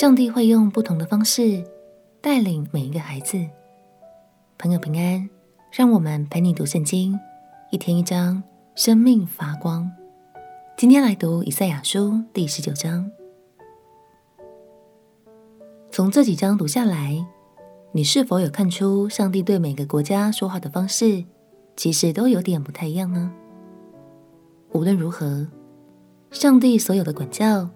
上帝会用不同的方式带领每一个孩子。朋友平安，让我们陪你读圣经，一天一章，生命发光。今天来读以赛亚书第十九章。从这几章读下来，你是否有看出上帝对每个国家说话的方式，其实都有点不太一样呢？无论如何，上帝所有的管教，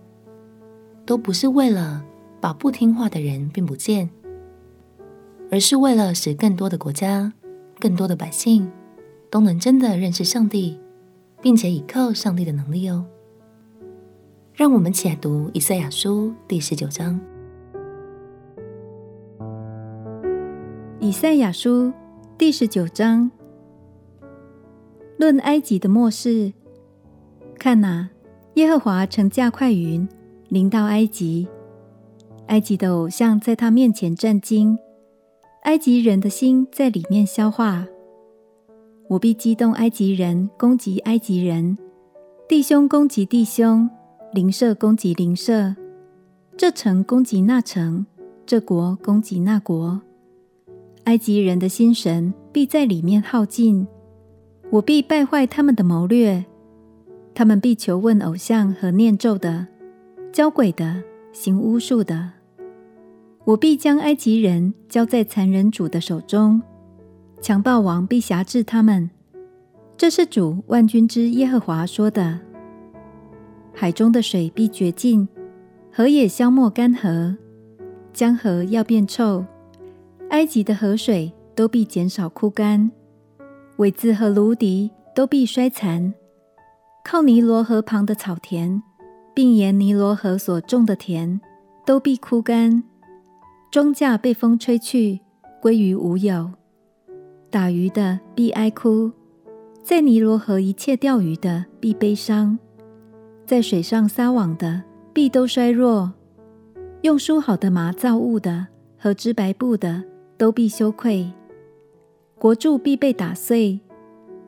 都不是为了把不听话的人变不见，而是为了使更多的国家、更多的百姓都能真的认识上帝，并且倚靠上帝的能力哦。让我们起来读以赛亚书第十九章。以赛亚书第十九章，论埃及的末世，看哪，耶和华乘驾快云临到埃及，埃及的偶像在他面前震惊，埃及人的心在里面消化。我必激动埃及人攻击埃及人，弟兄攻击弟兄，邻舍攻击邻舍，这城攻击那城，这国攻击那国。埃及人的心神必在里面耗尽，我必败坏他们的谋略，他们必求问偶像和念咒的、交鬼的、行巫术的。我必将埃及人交在残忍主的手中，强暴王必辖制他们。这是主万军之耶和华说的。海中的水必绝尽，河也消没干涸，江河要变臭。埃及的河水都必减少枯干，苇子和芦荻都必衰残。靠尼罗河旁的草田，并沿尼罗河所种的田，都必枯干。庄稼被风吹去，归于无有。打鱼的必哀哭，在尼罗河一切钓鱼的必悲伤，在水上撒网的必都衰弱。用梳好的麻造物的和织白布的，都必羞愧，国柱必被打碎，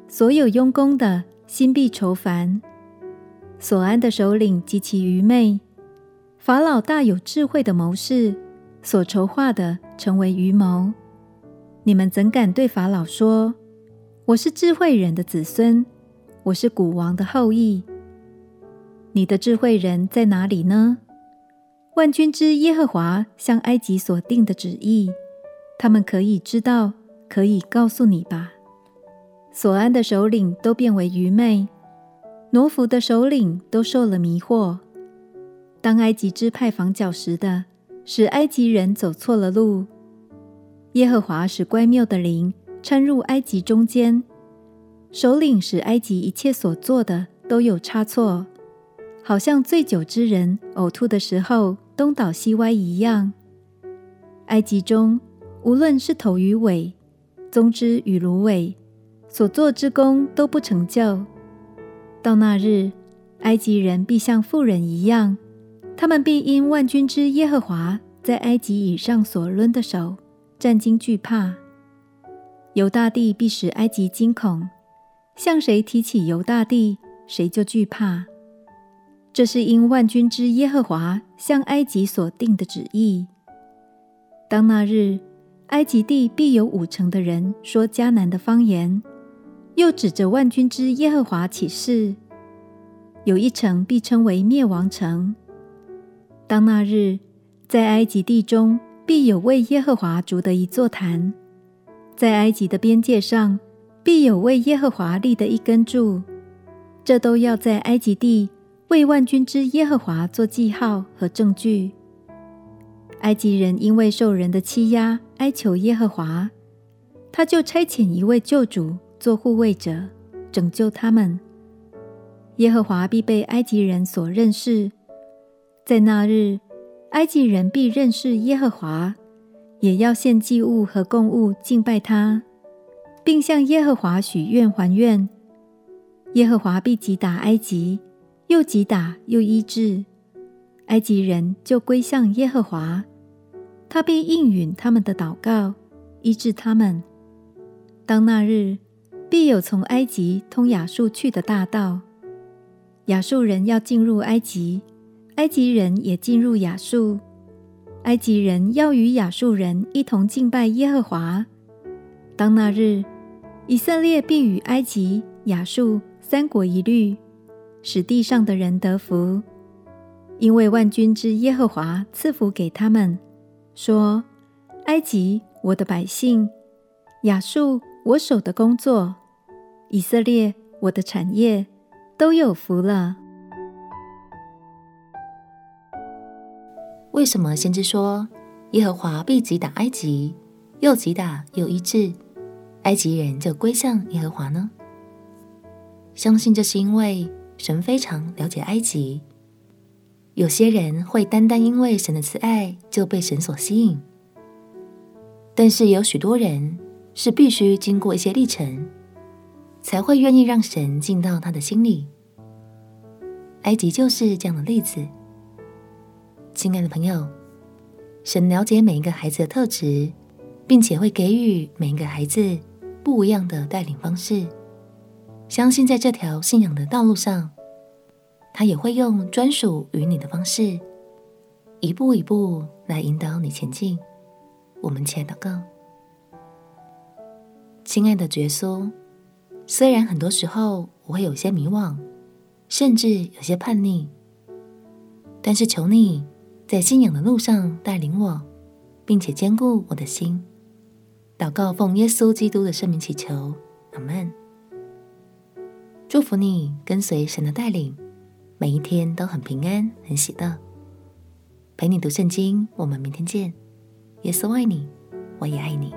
所有用工的心必愁烦。所安的首领极其愚昧，法老大有智慧的谋士所筹划的成为愚谋。你们怎敢对法老说：“我是智慧人的子孙，我是古王的后裔。”你的智慧人在哪里呢？万军之耶和华向埃及所定的旨意。他们可以知道，可以告诉你吧。所安的首领都变为愚昧，挪弗的首领都受了迷惑。当埃及支派房角时的，使埃及人走错了路。耶和华使乖谬的灵掺入埃及中间，首领使埃及一切所做的都有差错，好像醉酒之人呕吐的时候东倒西歪一样。埃及中。无论是头与尾，棕枝与芦苇，所做之功都不成就。到那日，埃及人必像富人一样，他们必因万军之耶和华在埃及以上所抡的手，战惊惧怕。犹大地必使埃及惊恐，向谁提起犹大地，谁就惧怕。这是因万军之耶和华向埃及所定的旨意。当那日，埃及地必有五成的人说迦南的方言，又指着万军之耶和华起誓。有一城必称为灭亡城。当那日，在埃及地中必有为耶和华筑的一座坛，在埃及的边界上必有为耶和华立的一根柱。这都要在埃及地为万军之耶和华做记号和证据。埃及人因为受人的欺压，哀求耶和华，他就差遣一位救主做护卫者，拯救他们。耶和华必被埃及人所认识，在那日，埃及人必认识耶和华，也要献祭物和供物敬拜他，并向耶和华许愿还愿。耶和华必击打埃及，又击打又医治。埃及人就归向耶和华，他必应允他们的祷告，医治他们。当那日，必有从埃及通亚述去的大道。亚述人要进入埃及，埃及人也进入亚述。埃及人要与亚述人一同敬拜耶和华。当那日，以色列必与埃及、亚述三国一律，使地上的人得福，因为万军之耶和华赐福给他们，说：埃及，我的百姓；亚述，我手的工作；以色列，我的产业，都有福了。为什么先知说耶和华必击打埃及，又击打又医治，埃及人就归向耶和华呢？相信这是因为神非常了解埃及。有些人会单单因为神的慈爱就被神所吸引，但是有许多人是必须经过一些历程，才会愿意让神进到他的心里。埃及就是这样的例子。亲爱的朋友，神了解每一个孩子的特质，并且会给予每一个孩子不一样的带领方式。相信在这条信仰的道路上，他也会用专属于你的方式，一步一步来引导你前进。我们且祷告，亲爱的耶稣，虽然很多时候我会有些迷惘，甚至有些叛逆，但是求你。在信仰的路上带领我，并且坚固我的心。祷告奉耶稣基督的圣名祈求，阿门。祝福你跟随神的带领，每一天都很平安、很喜乐。陪你读圣经，我们明天见。耶稣爱你，我也爱你。